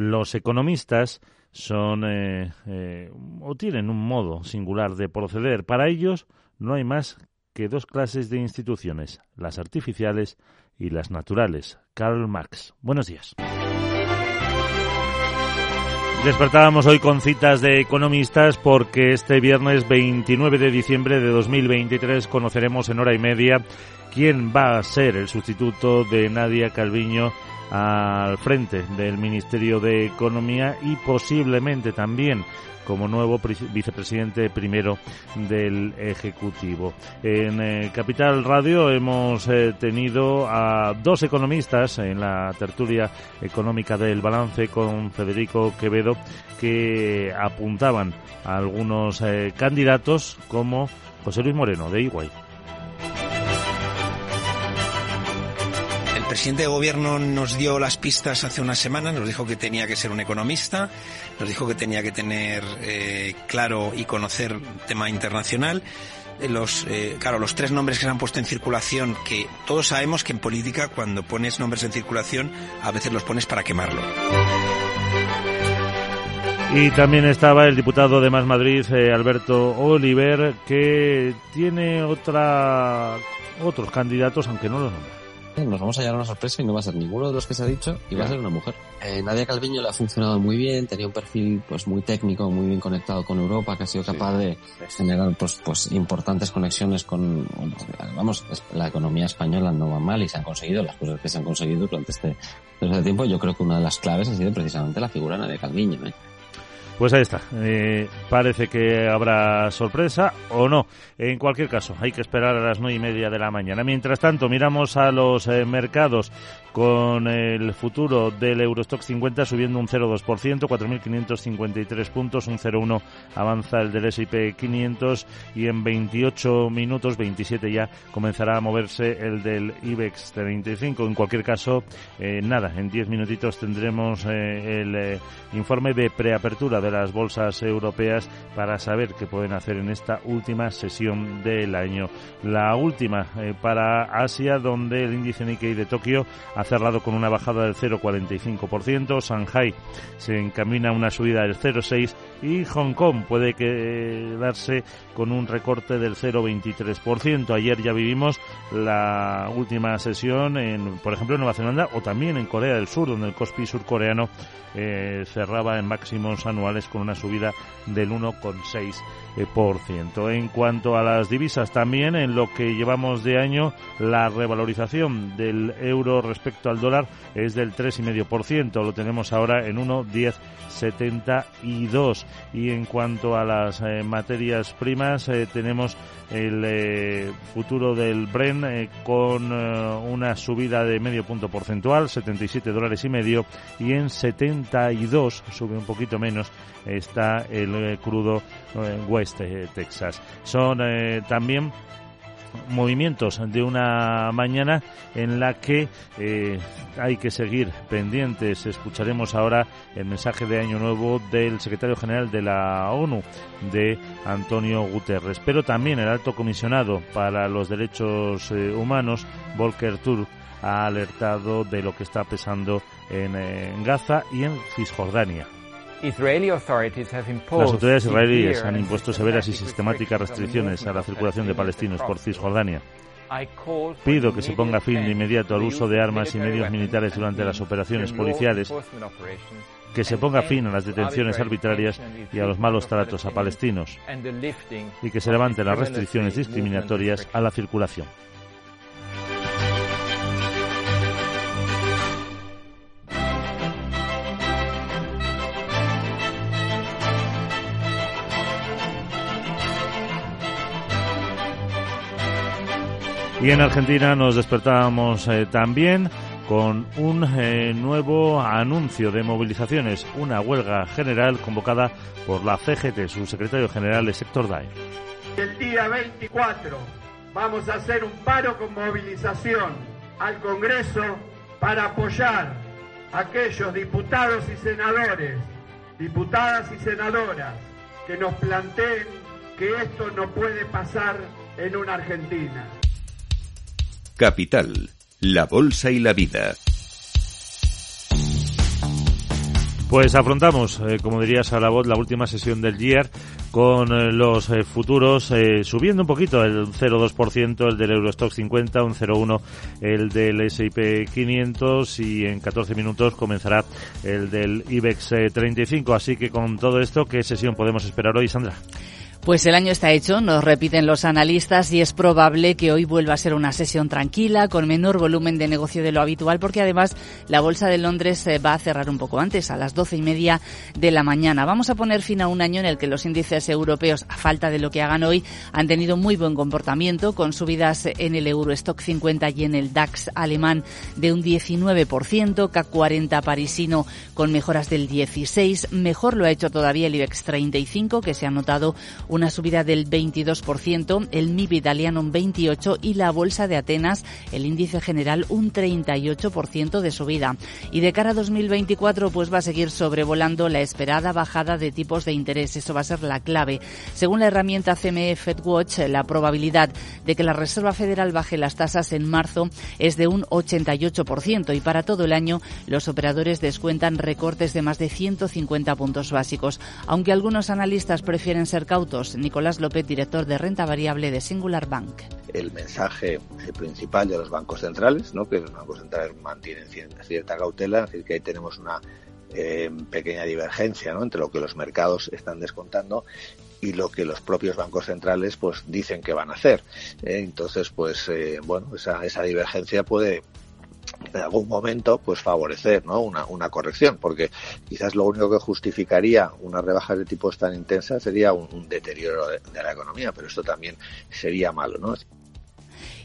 Los economistas son eh, eh, o tienen un modo singular de proceder. Para ellos no hay más que dos clases de instituciones, las artificiales y las naturales. Karl Marx. Buenos días. Despertábamos hoy con citas de economistas porque este viernes 29 de diciembre de 2023 conoceremos en hora y media quién va a ser el sustituto de Nadia Calviño al frente del Ministerio de Economía y posiblemente también como nuevo vicepresidente primero del Ejecutivo. En eh, Capital Radio hemos eh, tenido a dos economistas en la tertulia económica del balance con Federico Quevedo que apuntaban a algunos eh, candidatos como José Luis Moreno de Iguay. Presidente de gobierno nos dio las pistas hace unas semanas, nos dijo que tenía que ser un economista, nos dijo que tenía que tener eh, claro y conocer tema internacional. Eh, los, eh, claro, los tres nombres que se han puesto en circulación, que todos sabemos que en política cuando pones nombres en circulación a veces los pones para quemarlo. Y también estaba el diputado de Más Madrid, Alberto Oliver, que tiene otra otros candidatos, aunque no los nombra nos vamos a llevar una sorpresa y no va a ser ninguno de los que se ha dicho y va a ser una mujer. Eh, Nadia Calviño le ha funcionado muy bien, tenía un perfil pues muy técnico, muy bien conectado con Europa, que ha sido capaz de generar pues, pues importantes conexiones con, vamos, la economía española no va mal y se han conseguido las cosas que se han conseguido durante este, durante este tiempo. Yo creo que una de las claves ha sido precisamente la figura de Nadia Calviño. ¿eh? Pues ahí está. Eh, parece que habrá sorpresa o no. En cualquier caso, hay que esperar a las nueve y media de la mañana. Mientras tanto, miramos a los eh, mercados con el futuro del Eurostock 50 subiendo un 0,2%, 4.553 puntos, un 0,1 avanza el del S&P 500 y en 28 minutos, 27 ya, comenzará a moverse el del IBEX 35. En cualquier caso, eh, nada, en 10 minutitos tendremos eh, el eh, informe de preapertura de las bolsas europeas para saber qué pueden hacer en esta última sesión del año. La última para Asia, donde el índice Nikkei de Tokio cerrado con una bajada del 0,45%, Shanghai se encamina a una subida del 0,6% y Hong Kong puede quedarse con un recorte del 0,23%. Ayer ya vivimos la última sesión, en, por ejemplo, en Nueva Zelanda o también en Corea del Sur, donde el Kospi surcoreano eh, cerraba en máximos anuales con una subida del 1,6%. En cuanto a las divisas, también en lo que llevamos de año, la revalorización del euro respecto al dólar es del 3,5%. Lo tenemos ahora en 1,1072. Y en cuanto a las eh, materias primas, eh, tenemos el eh, futuro del Bren con una subida de medio punto porcentual, 77 dólares y medio, y en 72, sube un poquito menos, está el crudo West Texas. Son también movimientos de una mañana en la que eh, hay que seguir pendientes. Escucharemos ahora el mensaje de Año Nuevo del secretario general de la ONU, de Antonio Guterres, pero también el alto comisionado para los derechos eh, humanos, Volker Turk, ha alertado de lo que está pesando en, en Gaza y en Cisjordania. Las autoridades israelíes han impuesto severas y sistemáticas restricciones a la circulación de palestinos por Cisjordania. Pido que se ponga fin de inmediato al uso de armas y medios militares durante las operaciones policiales, que se ponga fin a las detenciones arbitrarias y a los malos tratos a palestinos, y que se levanten las restricciones discriminatorias a la circulación. Y en Argentina nos despertábamos eh, también con un eh, nuevo anuncio de movilizaciones, una huelga general convocada por la CGT, su secretario general es Héctor Dae. El día 24 vamos a hacer un paro con movilización al Congreso para apoyar a aquellos diputados y senadores, diputadas y senadoras que nos planteen que esto no puede pasar en una Argentina. Capital, la Bolsa y la Vida. Pues afrontamos, eh, como dirías a la voz, la última sesión del year con eh, los eh, futuros subiendo un poquito, el 0,2% el del Eurostock 50, un 0,1 el del S&P 500 y en 14 minutos comenzará el del IBEX 35. Así que con todo esto, ¿qué sesión podemos esperar hoy, Sandra? Pues el año está hecho, nos repiten los analistas y es probable que hoy vuelva a ser una sesión tranquila, con menor volumen de negocio de lo habitual, porque además la Bolsa de Londres va a cerrar un poco antes, a las doce y media de la mañana. Vamos a poner fin a un año en el que los índices europeos, a falta de lo que hagan hoy, han tenido muy buen comportamiento, con subidas en el Eurostock 50 y en el DAX alemán de un 19%, CAC 40 parisino con mejoras del 16%, mejor lo ha hecho todavía el IBEX 35, que se ha notado una subida del 22%, el MIB italiano un 28% y la Bolsa de Atenas, el índice general, un 38% de subida. Y de cara a 2024, pues va a seguir sobrevolando la esperada bajada de tipos de interés. Eso va a ser la clave. Según la herramienta CME FedWatch, la probabilidad de que la Reserva Federal baje las tasas en marzo es de un 88% y para todo el año los operadores descuentan recortes de más de 150 puntos básicos. Aunque algunos analistas prefieren ser cautos, Nicolás López, director de renta variable de Singular Bank. El mensaje principal de los bancos centrales, ¿no? que los bancos centrales mantienen cierta cautela, es decir, que ahí tenemos una eh, pequeña divergencia entre lo que los mercados están descontando y lo que los propios bancos centrales pues dicen que van a hacer. ¿eh? entonces, pues eh, bueno, esa divergencia puede en algún momento pues favorecer ¿no? una, una corrección, porque quizás lo único que justificaría una rebaja de tipos tan intensa sería un, deterioro de, de, la economía, pero esto también sería malo. ¿no?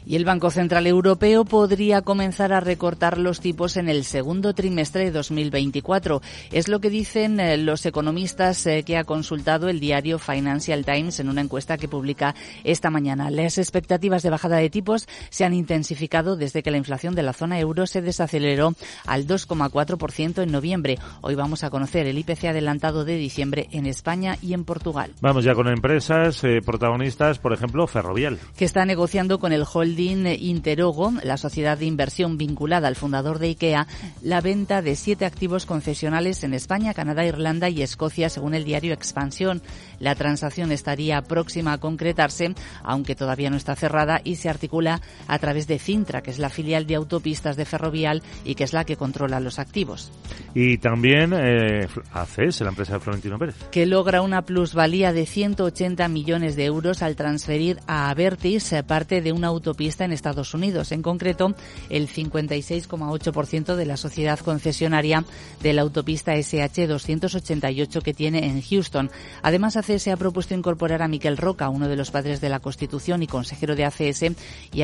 Y el Banco Central Europeo podría comenzar a recortar los tipos en el segundo trimestre de 2024. Es lo que dicen eh, los economistas eh, que ha consultado el diario Financial Times en una encuesta que publica esta mañana. Las expectativas de bajada de tipos se han intensificado desde que la inflación de la zona euro se desaceleró al 2,4% en noviembre. Hoy vamos a conocer el IPC adelantado de diciembre en España y en Portugal. Vamos ya con empresas eh, protagonistas, por ejemplo, Ferrovial. Que está negociando con el holding Interogo, la sociedad de inversión vinculada al fundador de IKEA, la venta de siete activos concesionales en España, Canadá, Irlanda y Escocia, según el diario Expansión. La transacción estaría próxima a concretarse, aunque todavía no está cerrada y se articula a través de Cintra, que es la filial de autopistas de Ferrovial y que es la que controla los activos. Y también eh, ACES, la empresa de Florentino Pérez. Que logra una plusvalía de 180 millones de euros al transferir a Avertis eh, parte de una autopista en Estados Unidos, en concreto el 56,8% de la sociedad concesionaria de la autopista SH 288 que tiene en Houston. Además, ACS ha propuesto incorporar a Miquel Roca, uno de los padres de la Constitución y consejero de ACS, y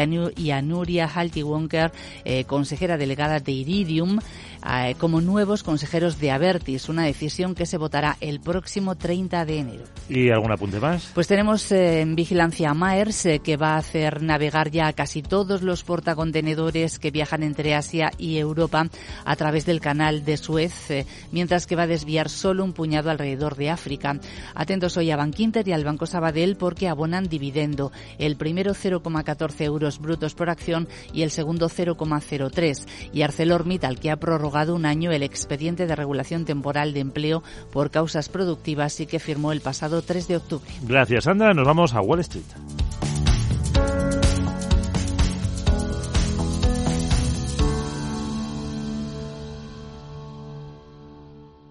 a, Nuria Halti-Wonker, eh, consejera delegada de Iridium, eh, como nuevos consejeros de Avertis, una decisión que se votará el próximo 30 de enero. ¿Y algún apunte más? Pues tenemos eh, en vigilancia a Maers, que va a hacer navegar ya casi todos los portacontenedores que viajan entre Asia y Europa a través del canal de Suez, eh, mientras que va a desviar solo un puñado alrededor de África. Atentos hoy a Bankinter y al Banco Sabadell porque abonan dividendo. El primero 0,14 euros brutos por acción y el segundo 0,03. Y ArcelorMittal que ha un año el expediente de regulación temporal de empleo por causas productivas y que firmó el pasado 3 de octubre. Gracias, Sandra. Nos vamos a Wall Street.